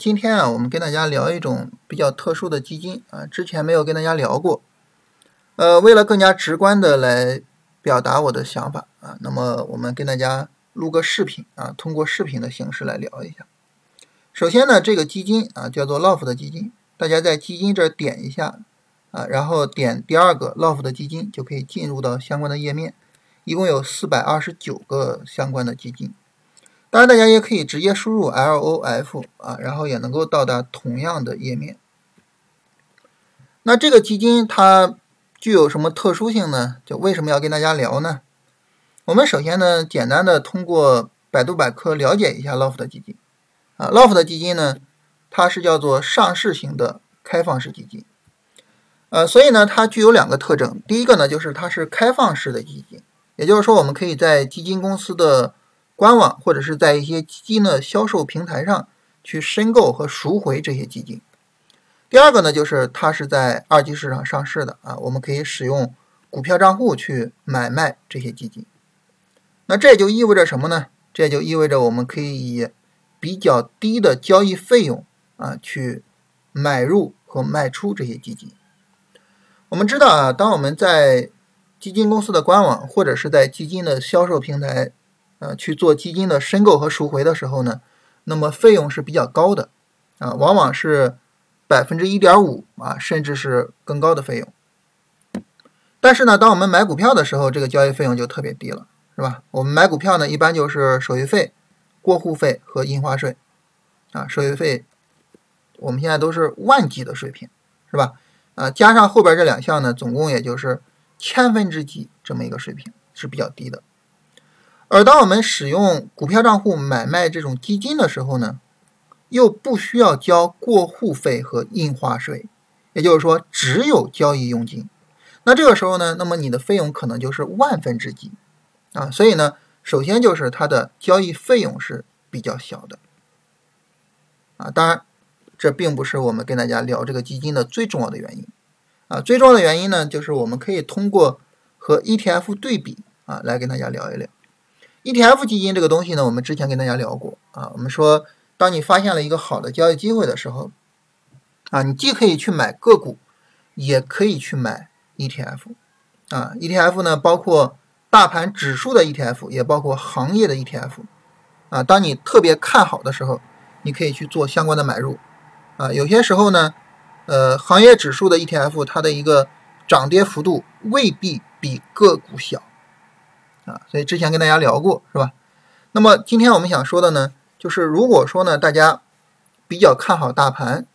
今天啊，我们跟大家聊一种比较特殊的基金啊，之前没有跟大家聊过。呃，为了更加直观的来表达我的想法啊，那么我们跟大家录个视频啊，通过视频的形式来聊一下。首先呢，这个基金啊叫做 LOF 的基金，大家在基金这儿点一下啊，然后点第二个 LOF 的基金，就可以进入到相关的页面。一共有四百二十九个相关的基金。当然，大家也可以直接输入 LOF 啊，然后也能够到达同样的页面。那这个基金它具有什么特殊性呢？就为什么要跟大家聊呢？我们首先呢，简单的通过百度百科了解一下 LOF 的基金啊。LOF 的基金呢，它是叫做上市型的开放式基金，呃，所以呢，它具有两个特征。第一个呢，就是它是开放式的基金，也就是说，我们可以在基金公司的官网或者是在一些基金的销售平台上去申购和赎回这些基金。第二个呢，就是它是在二级市场上市的啊，我们可以使用股票账户去买卖这些基金。那这就意味着什么呢？这就意味着我们可以以比较低的交易费用啊去买入和卖出这些基金。我们知道啊，当我们在基金公司的官网或者是在基金的销售平台。呃，去做基金的申购和赎回的时候呢，那么费用是比较高的，啊，往往是百分之一点五啊，甚至是更高的费用。但是呢，当我们买股票的时候，这个交易费用就特别低了，是吧？我们买股票呢，一般就是手续费、过户费和印花税，啊，手续费我们现在都是万级的水平，是吧？啊，加上后边这两项呢，总共也就是千分之几这么一个水平，是比较低的。而当我们使用股票账户买卖这种基金的时候呢，又不需要交过户费和印花税，也就是说只有交易佣金。那这个时候呢，那么你的费用可能就是万分之几啊。所以呢，首先就是它的交易费用是比较小的啊。当然，这并不是我们跟大家聊这个基金的最重要的原因啊。最重要的原因呢，就是我们可以通过和 ETF 对比啊，来跟大家聊一聊。ETF 基金这个东西呢，我们之前跟大家聊过啊。我们说，当你发现了一个好的交易机会的时候，啊，你既可以去买个股，也可以去买 ETF。啊，ETF 呢，包括大盘指数的 ETF，也包括行业的 ETF。啊，当你特别看好的时候，你可以去做相关的买入。啊，有些时候呢，呃，行业指数的 ETF 它的一个涨跌幅度未必比个股小。啊，所以之前跟大家聊过，是吧？那么今天我们想说的呢，就是如果说呢，大家比较看好大盘，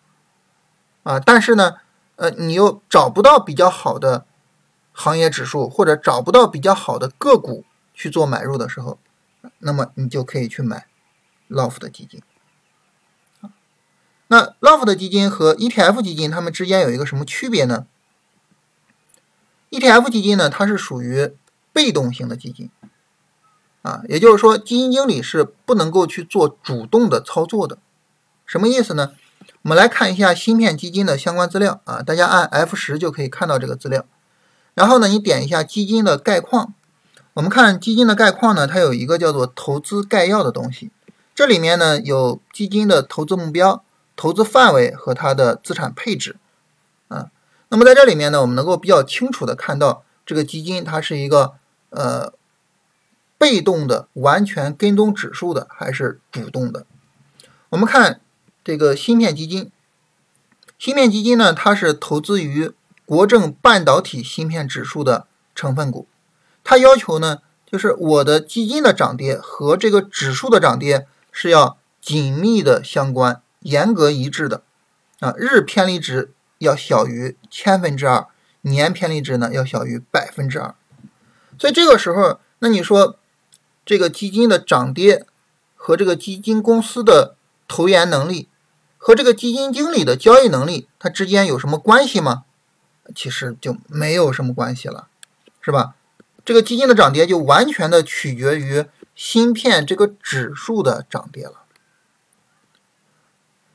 啊，但是呢，呃，你又找不到比较好的行业指数，或者找不到比较好的个股去做买入的时候，那么你就可以去买 LOF 的基金。那 LOF 的基金和 ETF 基金它们之间有一个什么区别呢？ETF 基金呢，它是属于被动型的基金，啊，也就是说，基金经理是不能够去做主动的操作的。什么意思呢？我们来看一下芯片基金的相关资料啊，大家按 F 十就可以看到这个资料。然后呢，你点一下基金的概况，我们看基金的概况呢，它有一个叫做投资概要的东西，这里面呢有基金的投资目标、投资范围和它的资产配置，啊，那么在这里面呢，我们能够比较清楚的看到这个基金它是一个。呃，被动的完全跟踪指数的还是主动的？我们看这个芯片基金，芯片基金呢，它是投资于国证半导体芯片指数的成分股，它要求呢，就是我的基金的涨跌和这个指数的涨跌是要紧密的相关、严格一致的啊，日偏离值要小于千分之二，年偏离值呢要小于百分之二。所以这个时候，那你说这个基金的涨跌和这个基金公司的投研能力和这个基金经理的交易能力，它之间有什么关系吗？其实就没有什么关系了，是吧？这个基金的涨跌就完全的取决于芯片这个指数的涨跌了。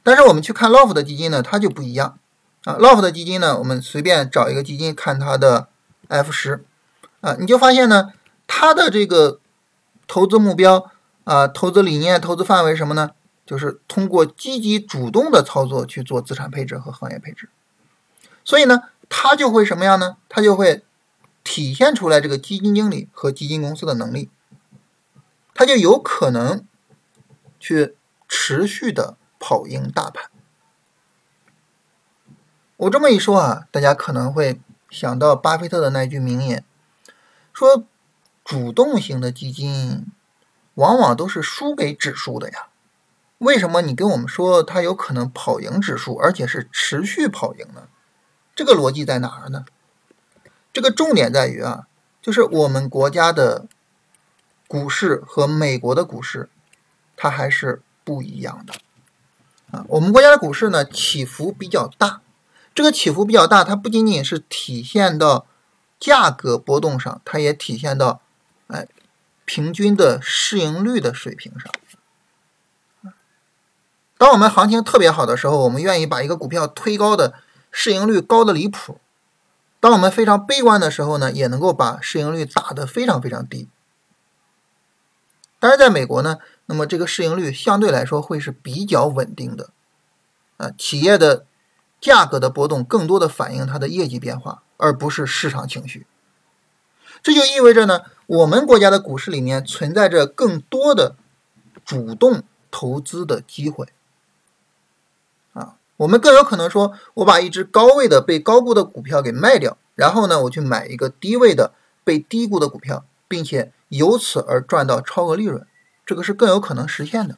但是我们去看 LOF 的基金呢，它就不一样啊。LOF 的基金呢，我们随便找一个基金看它的 F 十。啊，你就发现呢，它的这个投资目标啊、投资理念、投资范围什么呢？就是通过积极主动的操作去做资产配置和行业配置。所以呢，它就会什么样呢？它就会体现出来这个基金经理和基金公司的能力，它就有可能去持续的跑赢大盘。我这么一说啊，大家可能会想到巴菲特的那句名言，说主动型的基金往往都是输给指数的呀。为什么你跟我们说它有可能跑赢指数，而且是持续跑赢呢？这个逻辑在哪儿呢？这个重点在于啊，就是我们国家的股市和美国的股市，它还是不一样的啊。我们国家的股市呢起伏比较大，这个起伏比较大，它不仅仅是体现到价格波动上，它也体现到哎平均的市盈率的水平上。当我们行情特别好的时候，我们愿意把一个股票推高的。市盈率高的离谱，当我们非常悲观的时候呢，也能够把市盈率打得非常非常低。但是在美国呢，那么这个市盈率相对来说会是比较稳定的，啊，企业的价格的波动更多的反映它的业绩变化，而不是市场情绪。这就意味着呢，我们国家的股市里面存在着更多的主动投资的机会。啊我们更有可能说，我把一只高位的被高估的股票给卖掉，然后呢，我去买一个低位的被低估的股票，并且由此而赚到超额利润，这个是更有可能实现的。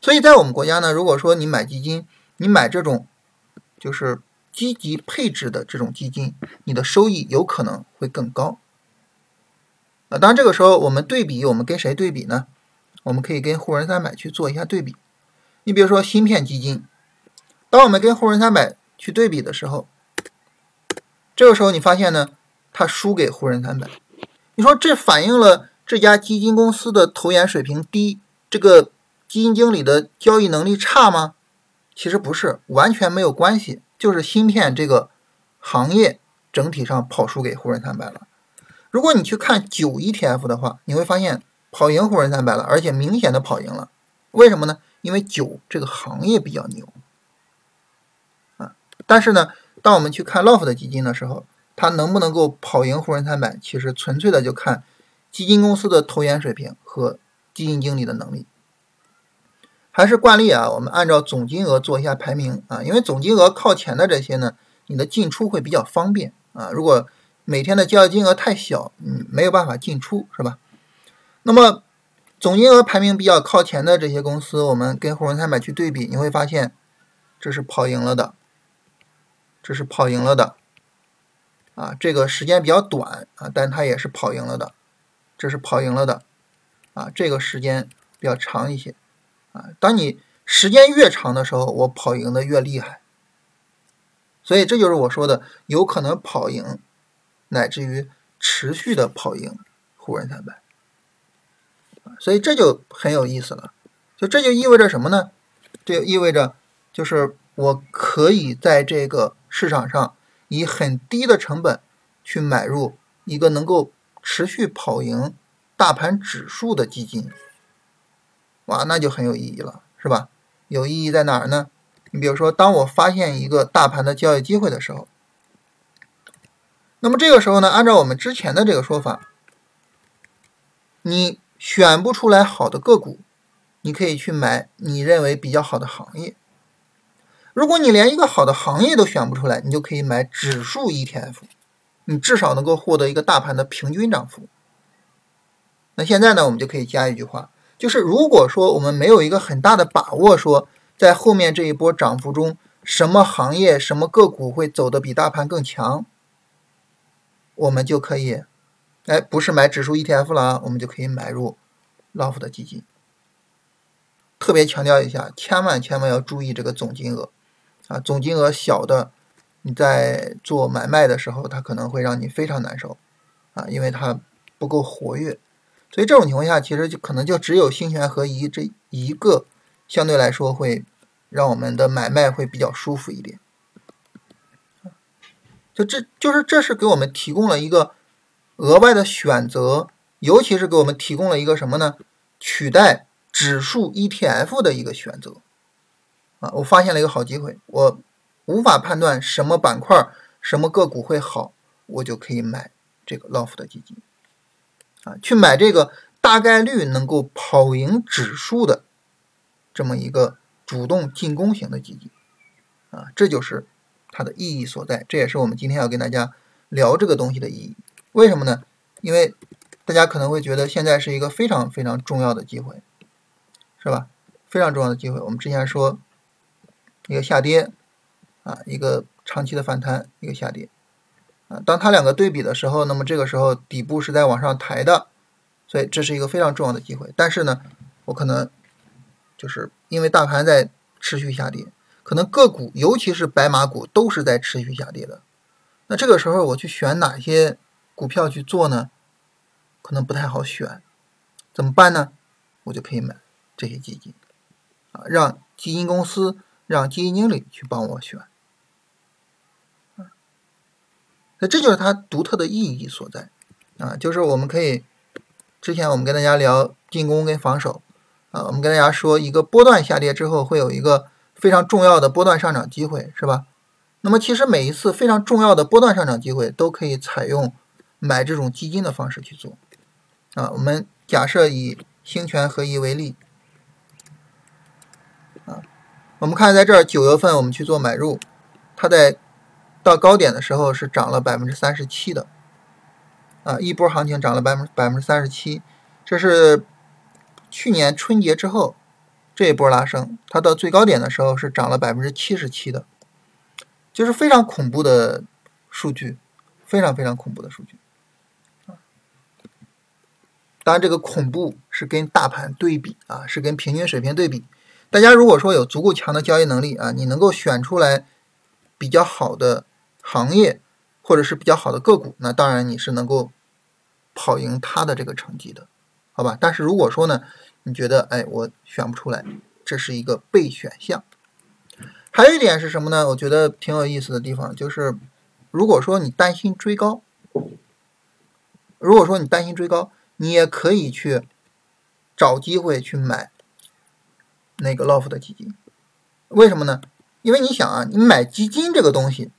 所以在我们国家呢，如果说你买基金，你买这种就是积极配置的这种基金，你的收益有可能会更高。啊，当然这个时候我们对比，我们跟谁对比呢？我们可以跟沪深三百去做一下对比。你比如说芯片基金。当我们跟沪深三百去对比的时候，这个时候你发现呢，它输给沪深三百。你说这反映了这家基金公司的投研水平低，这个基金经理的交易能力差吗？其实不是，完全没有关系，就是芯片这个行业整体上跑输给沪深三百了。如果你去看九 ETF 的话，你会发现跑赢沪深三百了，而且明显的跑赢了。为什么呢？因为九这个行业比较牛啊。但是呢，当我们去看 LOF 的基金的时候，它能不能够跑赢沪深三百，其实纯粹的就看基金公司的投研水平和基金经理的能力。还是惯例啊，我们按照总金额做一下排名啊，因为总金额靠前的这些呢，你的进出会比较方便啊。如果每天的交易金额太小，嗯，没有办法进出，是吧？那么总金额排名比较靠前的这些公司，我们跟沪深三百去对比，你会发现这是跑赢了的。这是跑赢了的，啊，这个时间比较短啊，但它也是跑赢了的，这是跑赢了的，啊，这个时间比较长一些，啊，当你时间越长的时候，我跑赢的越厉害，所以这就是我说的有可能跑赢，乃至于持续的跑赢沪深三百，所以这就很有意思了，就这就意味着什么呢？这就意味着就是我可以在这个。市场上以很低的成本去买入一个能够持续跑赢大盘指数的基金，哇，那就很有意义了，是吧？有意义在哪儿呢？你比如说，当我发现一个大盘的交易机会的时候，那么这个时候呢，按照我们之前的这个说法，你选不出来好的个股，你可以去买你认为比较好的行业。如果你连一个好的行业都选不出来，你就可以买指数 ETF，你至少能够获得一个大盘的平均涨幅。那现在呢，我们就可以加一句话，就是如果说我们没有一个很大的把握，说在后面这一波涨幅中，什么行业、什么个股会走得比大盘更强，我们就可以，哎，不是买指数 ETF 了啊，我们就可以买入 LOF 的基金。特别强调一下，千万千万要注意这个总金额。啊，总金额小的，你在做买卖的时候，它可能会让你非常难受，啊，因为它不够活跃，所以这种情况下，其实就可能就只有星权合一这一个，相对来说会让我们的买卖会比较舒服一点。就这就是这是给我们提供了一个额外的选择，尤其是给我们提供了一个什么呢？取代指数 ETF 的一个选择啊，我发现了一个好机会，我无法判断什么板块、什么个股会好，我就可以买这个 LOFT 基金啊，去买这个大概率能够跑赢指数的这么一个主动进攻型的基金啊，这就是它的意义所在，这也是我们今天要跟大家聊这个东西的意义。为什么呢？因为大家可能会觉得现在是一个非常非常重要的机会，是吧？非常重要的机会。我们之前说一个下跌啊，一个长期的反弹，一个下跌当它两个对比的时候，那么这个时候底部是在往上抬的，所以这是一个非常重要的机会。但是呢，我可能就是因为大盘在持续下跌，可能个股尤其是白马股都是在持续下跌的。那这个时候我去选哪些股票去做呢？可能不太好选，怎么办呢？我就可以买这些基金，啊，让基金公司、让基金经理去帮我选，那这就是它独特的意义所在，啊，就是我们可以，之前我们跟大家聊进攻跟防守，啊，我们跟大家说一个波段下跌之后会有一个非常重要的波段上涨机会，是吧？那么其实每一次非常重要的波段上涨机会都可以采用买这种基金的方式去做。啊，我们假设以兴全合一为例，啊，我们看在这儿九月份我们去做买入，它在到高点的时候是涨了百分之三十七的，啊，一波行情涨了百分百分之三十七，这是去年春节之后这一波拉升，它到最高点的时候是涨了百分之七十七的，就是非常恐怖的数据，非常非常恐怖的数据。当然，这个恐怖是跟大盘对比啊，是跟平均水平对比。大家如果说有足够强的交易能力啊，你能够选出来比较好的行业或者是比较好的个股，那当然你是能够跑赢它的这个成绩的，好吧？但是如果说呢，你觉得哎我选不出来，这是一个备选项。还有一点是什么呢？我觉得挺有意思的地方就是，如果说你担心追高，如果说你担心追高。你也可以去找机会去买那个 LOF 的基金，为什么呢？因为你想啊，你买基金这个东西，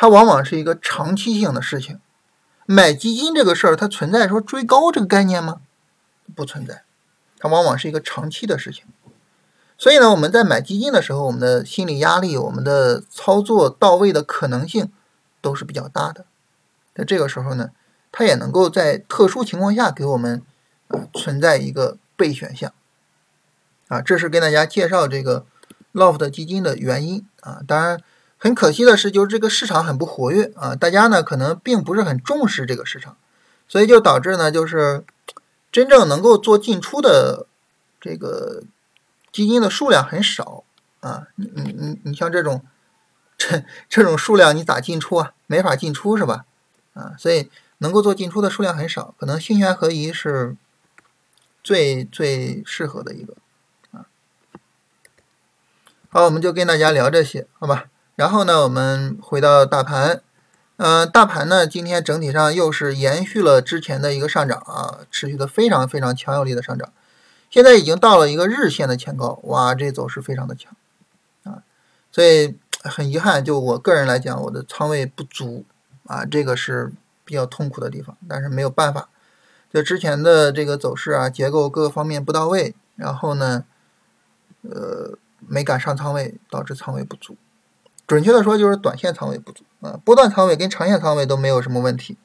它往往是一个长期性的事情。买基金这个事儿，它存在说追高这个概念吗？不存在，它往往是一个长期的事情。所以呢，我们在买基金的时候，我们的心理压力、我们的操作到位的可能性都是比较大的。在这个时候呢。它也能够在特殊情况下给我们啊存在一个备选项啊，这是跟大家介绍这个 LOFT 基金的原因啊。当然，很可惜的是，就是这个市场很不活跃啊，大家呢可能并不是很重视这个市场，所以就导致呢就是真正能够做进出的这个基金的数量很少啊。你你你你像这种这这种数量，你咋进出啊？没法进出是吧？啊，所以。能够做进出的数量很少，可能兴全合一是最最适合的一个啊。好，我们就跟大家聊这些，好吧？然后呢，我们回到大盘，嗯，大盘呢今天整体上又是延续了之前的一个上涨啊，持续的非常非常强有力的上涨，现在已经到了一个日线的前高，哇，这走势非常的强啊，所以很遗憾，就我个人来讲，我的仓位不足啊，这个是。比较痛苦的地方，但是没有办法，就之前的这个走势啊，结构各个方面不到位，然后呢，呃，没敢上仓位，导致仓位不足。准确的说，就是短线仓位不足啊，波段仓位跟长线仓位都没有什么问题，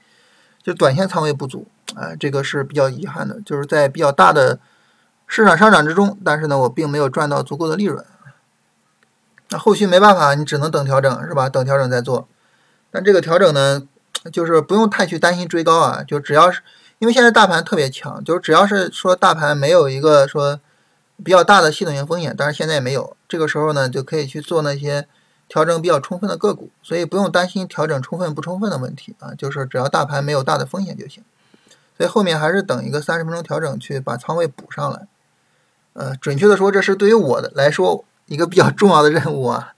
就短线仓位不足啊，这个是比较遗憾的，就是在比较大的市场上涨之中，但是呢，我并没有赚到足够的利润。那后续没办法，你只能等调整，是吧？等调整再做。但这个调整呢？就是不用太去担心追高啊，就只要是因为现在大盘特别强，就是只要是说大盘没有一个说比较大的系统性风险，但是现在也没有，这个时候呢就可以去做那些调整比较充分的个股，所以不用担心调整充分不充分的问题啊，就是只要大盘没有大的风险就行。所以后面还是等一个三十分钟调整去把仓位补上来。呃，准确的说，这是对于我的来说一个比较重要的任务啊，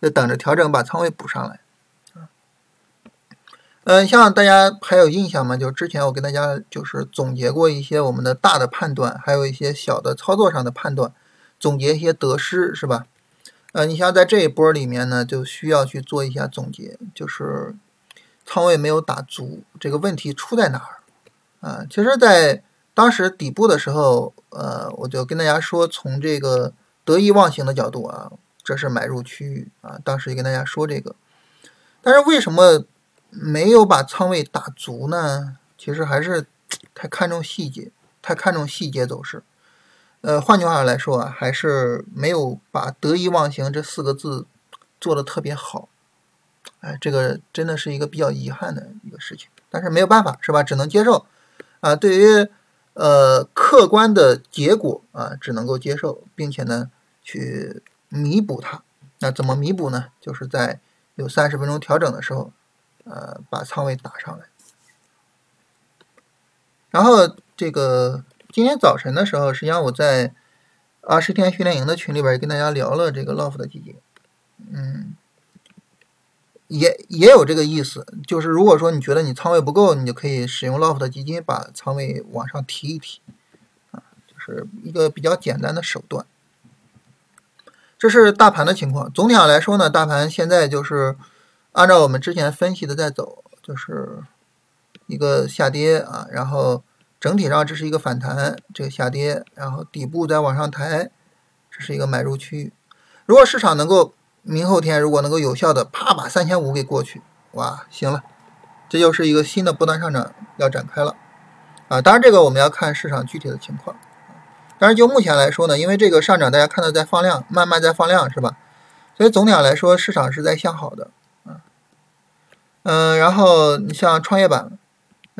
就等着调整把仓位补上来。嗯，像大家还有印象吗？就之前我跟大家就是总结过一些我们的大的判断，还有一些小的操作上的判断，总结一些得失，是吧？呃，你像在这一波里面呢，就需要去做一下总结，就是仓位没有打足，这个问题出在哪儿？啊，其实，在当时底部的时候，呃，我就跟大家说，从这个得意忘形的角度啊，这是买入区域啊，当时也跟大家说这个，但是为什么？没有把仓位打足呢，其实还是太看重细节，太看重细节走势。呃，换句话来说啊，还是没有把得意忘形这四个字做的特别好。哎，这个真的是一个比较遗憾的一个事情，但是没有办法，是吧？只能接受啊。对于呃客观的结果啊，只能够接受，并且呢去弥补它。那怎么弥补呢？就是在有三十分钟调整的时候。呃，把仓位打上来，然后这个今天早晨的时候，实际上我在二十天训练营的群里边也跟大家聊了这个 LOFT 基金，嗯，也也有这个意思，就是如果说你觉得你仓位不够，你就可以使用 LOFT 基金把仓位往上提一提，啊，就是一个比较简单的手段。这是大盘的情况，总体上来说呢，大盘现在就是。按照我们之前分析的在走，就是一个下跌啊，然后整体上这是一个反弹，这个下跌，然后底部再往上抬，这是一个买入区域。如果市场能够明后天如果能够有效的啪把三千五给过去，哇，行了，这就是一个新的波段上涨要展开了啊。当然这个我们要看市场具体的情况，但是就目前来说呢，因为这个上涨大家看到在放量，慢慢在放量是吧？所以总体上来说市场是在向好的。嗯，然后你像创业板，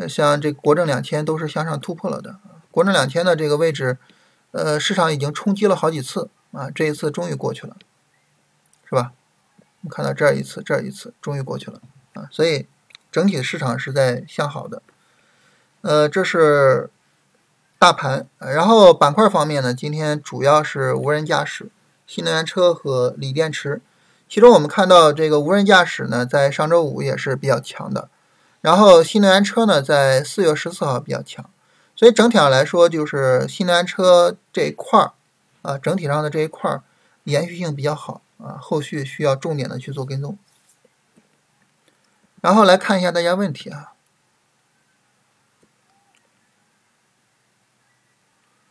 像这国证两千都是向上突破了的。国证两千的这个位置，呃，市场已经冲击了好几次啊，这一次终于过去了，是吧？我们看到这儿一次，这儿一次，终于过去了啊，所以整体市场是在向好的。呃，这是大盘，然后板块方面呢，今天主要是无人驾驶、新能源车和锂电池。其中我们看到这个无人驾驶呢，在上周五也是比较强的，然后新能源车呢，在四月十四号比较强，所以整体上来说，就是新能源车这一块儿啊，整体上的这一块儿延续性比较好啊，后续需要重点的去做跟踪。然后来看一下大家问题啊，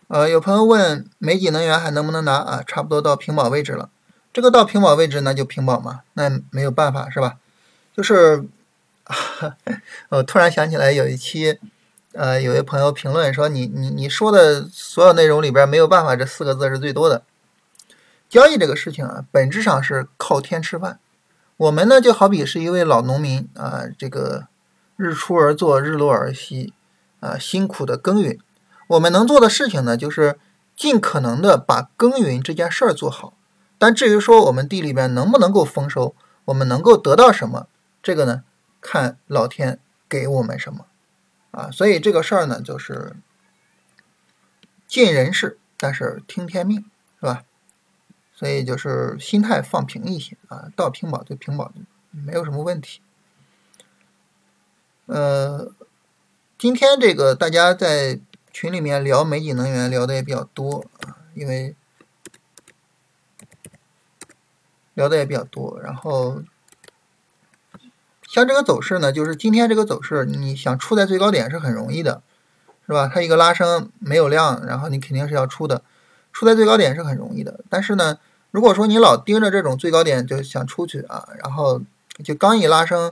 呃，有朋友问美锦能源还能不能拿啊？差不多到平保位置了。这个到平保位置，那就平保嘛，那没有办法是吧？就是，我突然想起来有一期，呃，有位朋友评论说，你你你说的所有内容里边没有办法这四个字是最多的。交易这个事情啊，本质上是靠天吃饭。我们呢就好比是一位老农民啊，这个日出而作，日落而息啊，辛苦的耕耘。我们能做的事情呢，就是尽可能的把耕耘这件事儿做好。但至于说我们地里边能不能够丰收，我们能够得到什么，这个呢，看老天给我们什么啊。所以这个事儿呢，就是尽人事，但是听天命，是吧？所以就是心态放平一些啊，到平保就平保，没有什么问题。呃，今天这个大家在群里面聊美景能源聊的也比较多啊，因为。聊的也比较多，然后像这个走势呢，就是今天这个走势，你想出在最高点是很容易的，是吧？它一个拉升没有量，然后你肯定是要出的，出在最高点是很容易的。但是呢，如果说你老盯着这种最高点就想出去啊，然后就刚一拉升，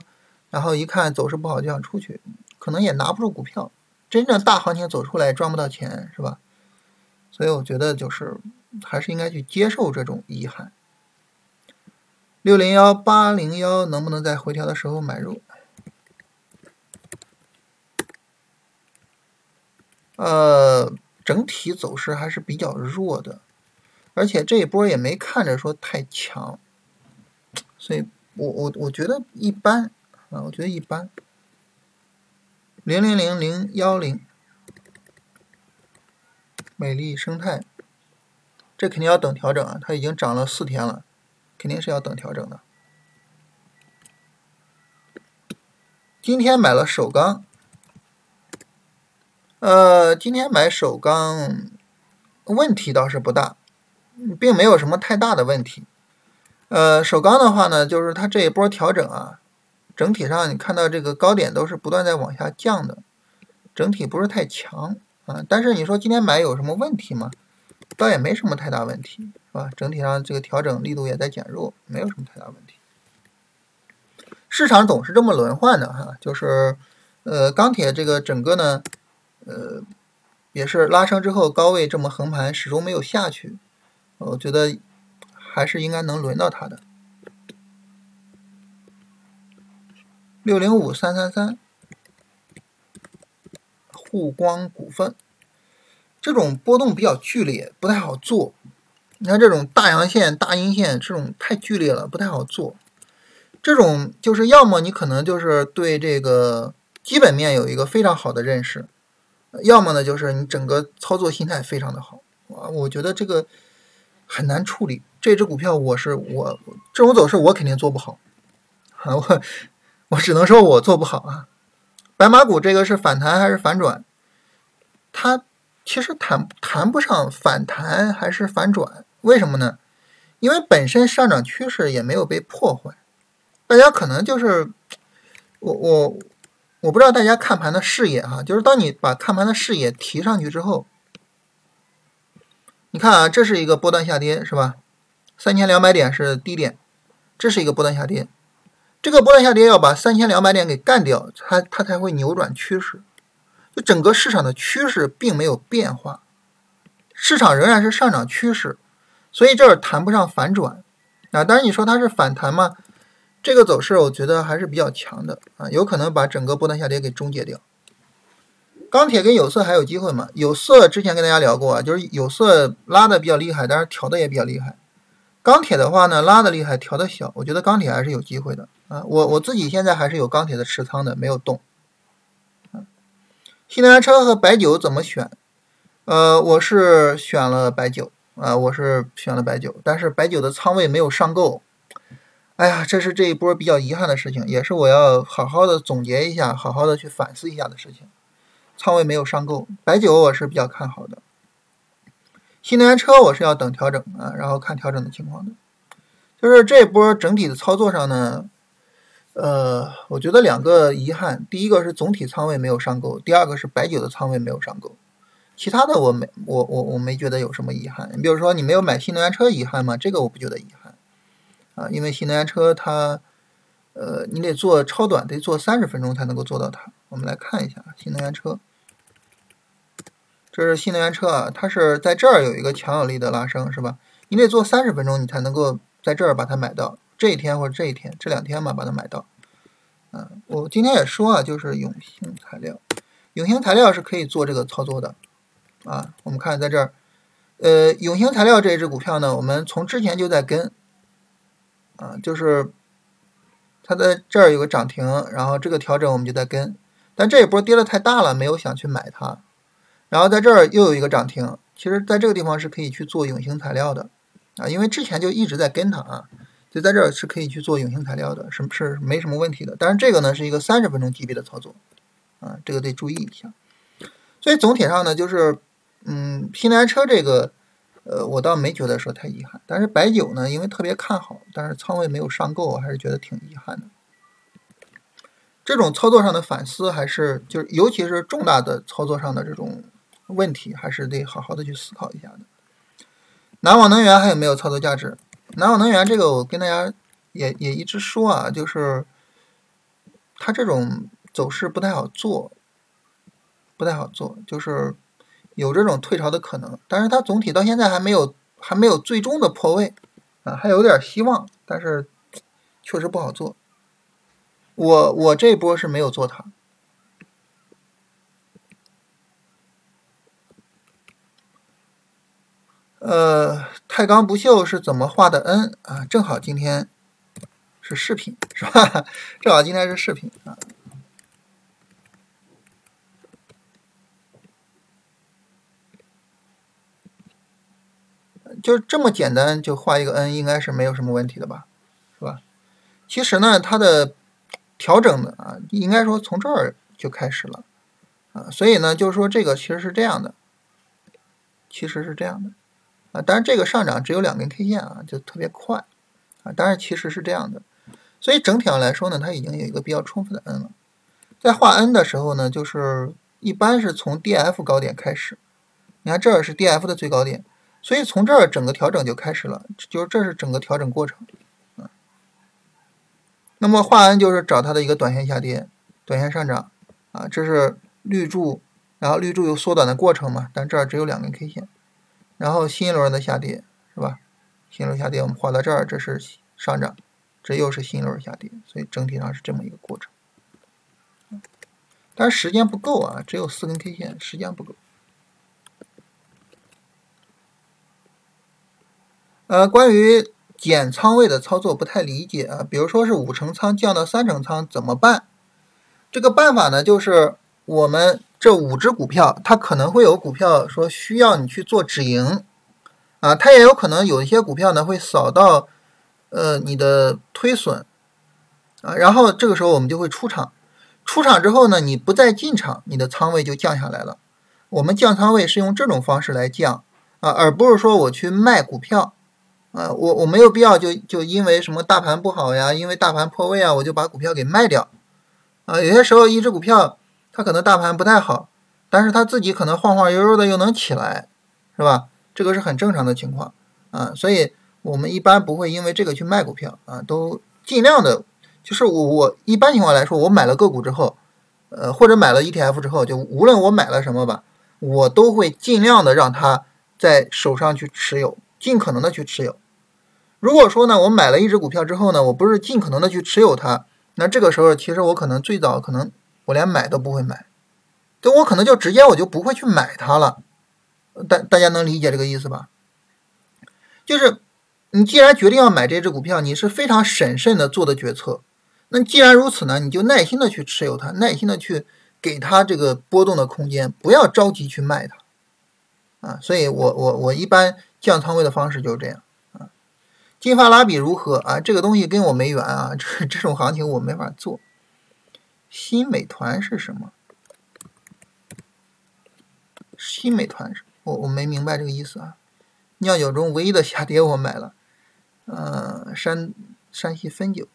然后一看走势不好就想出去，可能也拿不住股票，真正大行情走出来赚不到钱，是吧？所以我觉得就是还是应该去接受这种遗憾。六零幺八零幺能不能在回调的时候买入？呃，整体走势还是比较弱的，而且这一波也没看着说太强，所以我我我觉得一般啊，我觉得一般。零零零零幺零，美丽生态，这肯定要等调整啊，它已经涨了四天了。肯定是要等调整的。今天买了首钢，呃，今天买首钢问题倒是不大，并没有什么太大的问题。呃，首钢的话呢，就是它这一波调整啊，整体上你看到这个高点都是不断在往下降的，整体不是太强啊。但是你说今天买有什么问题吗？倒也没什么太大问题，是吧？整体上这个调整力度也在减弱，没有什么太大问题。市场总是这么轮换的哈，就是呃钢铁这个整个呢，呃也是拉升之后高位这么横盘，始终没有下去，我觉得还是应该能轮到它的。六零五三三三，沪光股份，这种波动比较剧烈，不太好做。你看这种大阳线、大阴线，这种太剧烈了，不太好做。这种就是要么你可能就是对这个基本面有一个非常好的认识，要么呢就是你整个操作心态非常的好啊。我觉得这个很难处理。这只股票我是我这种走势我肯定做不好啊，我我只能说我做不好啊。白马股这个是反弹还是反转？它其实谈谈不上反弹还是反转，为什么呢？因为本身上涨趋势也没有被破坏。大家可能就是我我我不知道大家看盘的视野哈，就是当你把看盘的视野提上去之后，你看啊，这是一个波段下跌是吧？三千两百点是低点，这是一个波段下跌，这个波段下跌要把三千两百点给干掉，它它才会扭转趋势。就整个市场的趋势并没有变化，市场仍然是上涨趋势，所以这儿谈不上反转啊。当然你说它是反弹吗？这个走势我觉得还是比较强的啊，有可能把整个波段下跌给终结掉。钢铁跟有色还有机会吗？有色之前跟大家聊过啊，就是有色拉的比较厉害，但是调的也比较厉害。钢铁的话呢，拉的厉害，调的小，我觉得钢铁还是有机会的啊。我我自己现在还是有钢铁的持仓的，没有动。新能源车和白酒怎么选？呃，我是选了白酒啊，我是选了白酒，但是白酒的仓位没有上够。哎呀，这是这一波比较遗憾的事情，也是我要好好的总结一下，好好的去反思一下的事情。仓位没有上够，白酒我是比较看好的。新能源车我是要等调整啊，然后看调整的情况的。就是这一波整体的操作上呢，呃，我觉得两个遗憾，第一个是总体仓位没有上够，第二个是白酒的仓位没有上够。其他的我没我我我没觉得有什么遗憾。你比如说你没有买新能源车遗憾吗？这个我不觉得遗憾。啊，因为新能源车它，呃，你得做超短，得做三十分钟才能够做到它。我们来看一下新能源车，这是新能源车啊，它是在这儿有一个强有力的拉升，是吧？你得做三十分钟，你才能够在这儿把它买到，这一天或者这一天，这两天嘛把它买到。嗯，我今天也说啊，就是永兴材料，永兴材料是可以做这个操作的。啊，我们看在这儿，呃，永兴材料这一只股票呢，我们从之前就在跟。啊，就是它在这儿有个涨停，然后这个调整我们就在跟，但这一波跌的太大了，没有想去买它。然后在这儿又有一个涨停，其实在这个地方是可以去做永兴材料的啊，因为之前就一直在跟它啊，就在这儿是可以去做永兴材料的，是是没什么问题的。但是这个呢是一个三十分钟级别的操作啊，这个得注意一下。所以总体上呢，就是嗯，新能源车这个。呃，我倒没觉得说太遗憾，但是白酒呢，因为特别看好，但是仓位没有上够，还是觉得挺遗憾的。这种操作上的反思，还是就是尤其是重大的操作上的这种问题，还是得好好的去思考一下的。南网能源还有没有操作价值？南网能源这个，我跟大家也也一直说啊，就是它这种走势不太好做，不太好做，就是。有这种退潮的可能，但是它总体到现在还没有还没有最终的破位啊，还有点希望，但是确实不好做。我我这波是没有做它。呃，太钢不锈是怎么画的 N 啊？正好今天是视频是吧？正好今天是视频啊。就这么简单，就画一个 N，应该是没有什么问题的吧，是吧？其实呢，它的调整的啊，应该说从这儿就开始了啊，所以呢，就是说这个其实是这样的，其实是这样的啊，当然这个上涨只有两根 K 线啊，就特别快啊，当然其实是这样的，所以整体上来说呢，它已经有一个比较充分的 N 了，在画 N 的时候呢，就是一般是从 DF 高点开始，你看这儿是 DF 的最高点，所以从这儿整个调整就开始了，就是这是整个调整过程。那么画 N 就是找它的一个短线下跌、短线上涨啊，这是绿柱，然后绿柱有缩短的过程嘛？但这儿只有两根 K 线，然后新一轮的下跌是吧？新一轮下跌我们画到这儿，这是上涨，这又是新一轮下跌，所以整体上是这么一个过程。但是时间不够啊，只有四根 K 线，时间不够。呃，关于。减仓位的操作不太理解啊，比如说是五成仓降到三成仓怎么办？这个办法呢，就是我们这五只股票，它可能会有股票说需要你去做止盈啊，它也有可能有一些股票呢会扫到呃你的推损啊，然后这个时候我们就会出场，出场之后呢，你不再进场，你的仓位就降下来了。我们降仓位是用这种方式来降啊，而不是说我去卖股票。啊，我我没有必要就就因为什么大盘不好呀，因为大盘破位啊，我就把股票给卖掉。啊，有些时候一只股票它可能大盘不太好，但是它自己可能晃晃悠悠的又能起来，是吧？这个是很正常的情况啊，所以我们一般不会因为这个去卖股票啊，都尽量的，就是我我一般情况来说，我买了个股之后，呃，或者买了 ETF 之后，就无论我买了什么吧，我都会尽量的让它在手上去持有，尽可能的去持有。如果说呢，我买了一只股票之后呢，我不是尽可能的去持有它，那这个时候其实我可能最早可能我连买都不会买，对我可能就直接我就不会去买它了。大大家能理解这个意思吧？就是你既然决定要买这只股票，你是非常审慎的做的决策。那既然如此呢，你就耐心的去持有它，耐心的去给它这个波动的空间，不要着急去卖它啊。所以我我我一般降仓位的方式就是这样啊。金发拉比如何啊？这个东西跟我没缘啊，这这种行情我没法做。新美团是什么？新美团是，我我没明白这个意思啊。酿酒中唯一的下跌我买了，呃，山山西汾酒。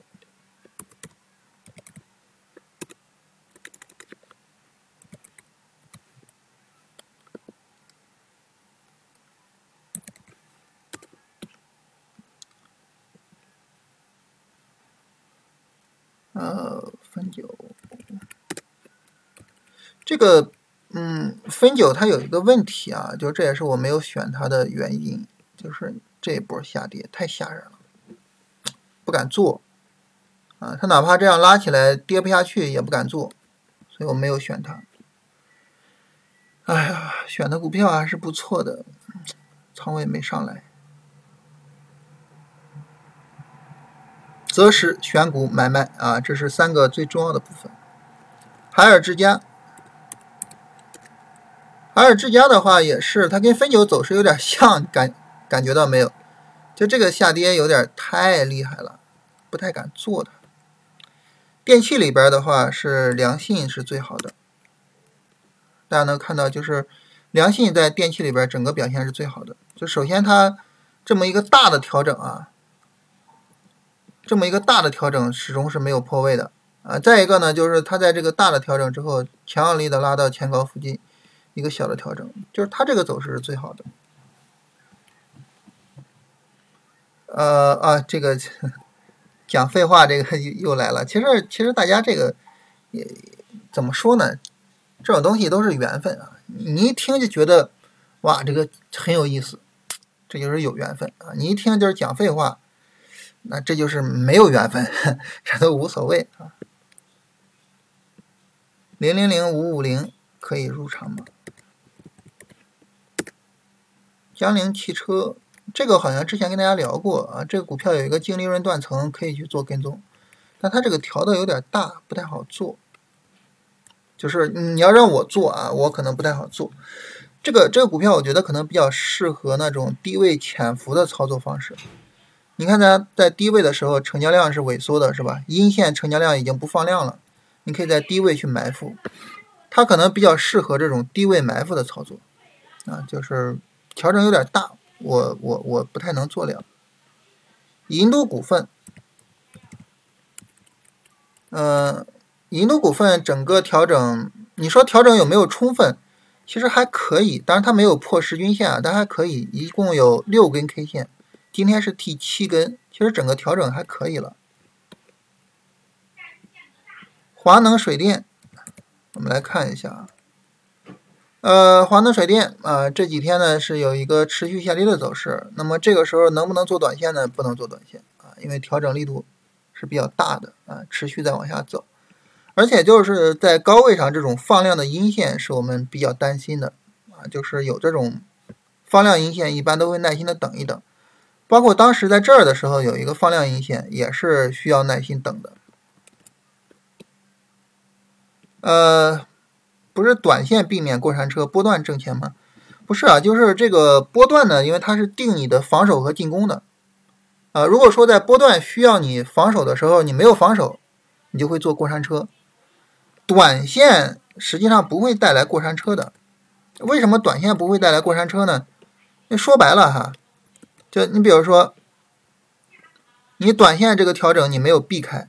呃，汾酒，这个，嗯，汾酒它有一个问题啊，就这也是我没有选它的原因，就是这一波下跌太吓人了，不敢做，啊，它哪怕这样拉起来跌不下去也不敢做，所以我没有选它。哎呀，选的股票还是不错的，仓位没上来。择时选股买卖啊，这是三个最重要的部分。海尔之家，海尔之家的话也是，它跟汾酒走势有点像，感感觉到没有？就这个下跌有点太厉害了，不太敢做它。电器里边的话是良信是最好的，大家能看到，就是良信在电器里边整个表现是最好的。就首先它这么一个大的调整啊。这么一个大的调整始终是没有破位的啊！再一个呢，就是它在这个大的调整之后，强有力的拉到前高附近，一个小的调整，就是它这个走势是最好的。呃啊，这个讲废话，这个又又来了。其实其实大家这个也怎么说呢？这种东西都是缘分啊！你一听就觉得哇，这个很有意思，这就是有缘分啊！你一听就是讲废话。那这就是没有缘分，这都无所谓啊。零零零五五零可以入场吗？江铃汽车这个好像之前跟大家聊过啊，这个股票有一个净利润断层，可以去做跟踪，但它这个调的有点大，不太好做。就是你要让我做啊，我可能不太好做。这个这个股票我觉得可能比较适合那种低位潜伏的操作方式。你看它在低位的时候成交量是萎缩的，是吧？阴线成交量已经不放量了，你可以在低位去埋伏，它可能比较适合这种低位埋伏的操作啊，就是调整有点大，我我我不太能做了。银都股份，嗯，银都股份整个调整，你说调整有没有充分？其实还可以，当然它没有破十均线啊，但还可以，一共有六根 K 线，今天是第七根，其实整个调整还可以了。华能水电，我们来看一下啊，呃，华能水电啊，这几天呢是有一个持续下跌的走势，那么这个时候能不能做短线呢？不能做短线啊，因为调整力度是比较大的啊，持续在往下走。而且就是在高位上这种放量的阴线是我们比较担心的啊，就是有这种放量阴线，一般都会耐心的等一等。包括当时在这儿的时候有一个放量阴线，也是需要耐心等的。呃，不是短线避免过山车，波段挣钱吗？不是啊，就是这个波段呢，因为它是定你的防守和进攻的啊。如果说在波段需要你防守的时候，你没有防守，你就会做过山车。短线实际上不会带来过山车的，为什么短线不会带来过山车呢？那说白了哈，就你比如说，你短线这个调整你没有避开，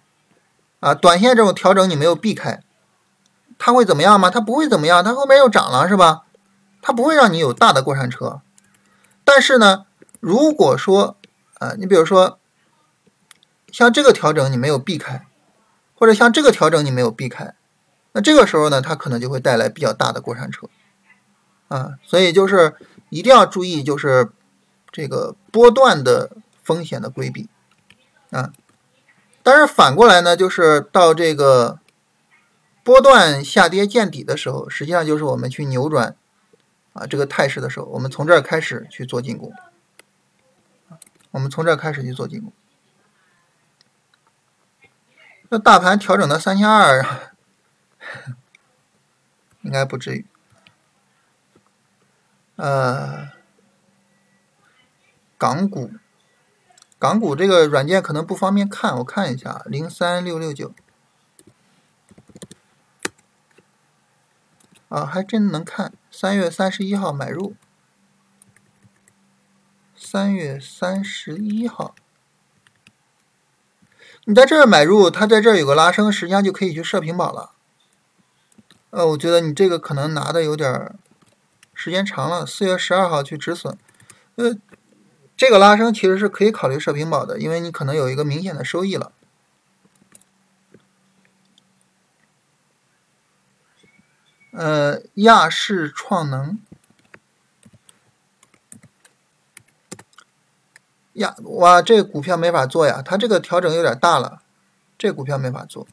啊，短线这种调整你没有避开，它会怎么样吗？它不会怎么样，它后面又涨了是吧？它不会让你有大的过山车。但是呢，如果说啊，你比如说像这个调整你没有避开，或者像这个调整你没有避开。那这个时候呢，它可能就会带来比较大的过山车，啊，所以就是一定要注意，就是这个波段的风险的规避，啊，但是反过来呢，就是到这个波段下跌见底的时候，实际上就是我们去扭转啊这个态势的时候，我们从这儿开始去做进攻，我们从这儿开始去做进攻，那大盘调整到三千二。应该不至于。呃，港股，港股这个软件可能不方便看，我看一下，零三六六九。啊，还真能看，三月三十一号买入，三月三十一号，你在这儿买入，它在这儿有个拉升，实际上就可以去设平保了。呃，我觉得你这个可能拿的有点时间长了，四月十二号去止损，呃，这个拉升其实是可以考虑设平保的，因为你可能有一个明显的收益了。呃，亚视创能，亚哇，这股票没法做呀，它这个调整有点大了，这股票没法做。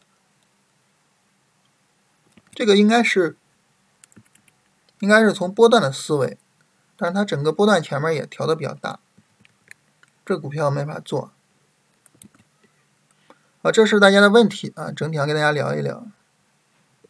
这个应该是，应该是从波段的思维，但是它整个波段前面也调的比较大，这股票没法做，啊，这是大家的问题啊，整体上跟大家聊一聊。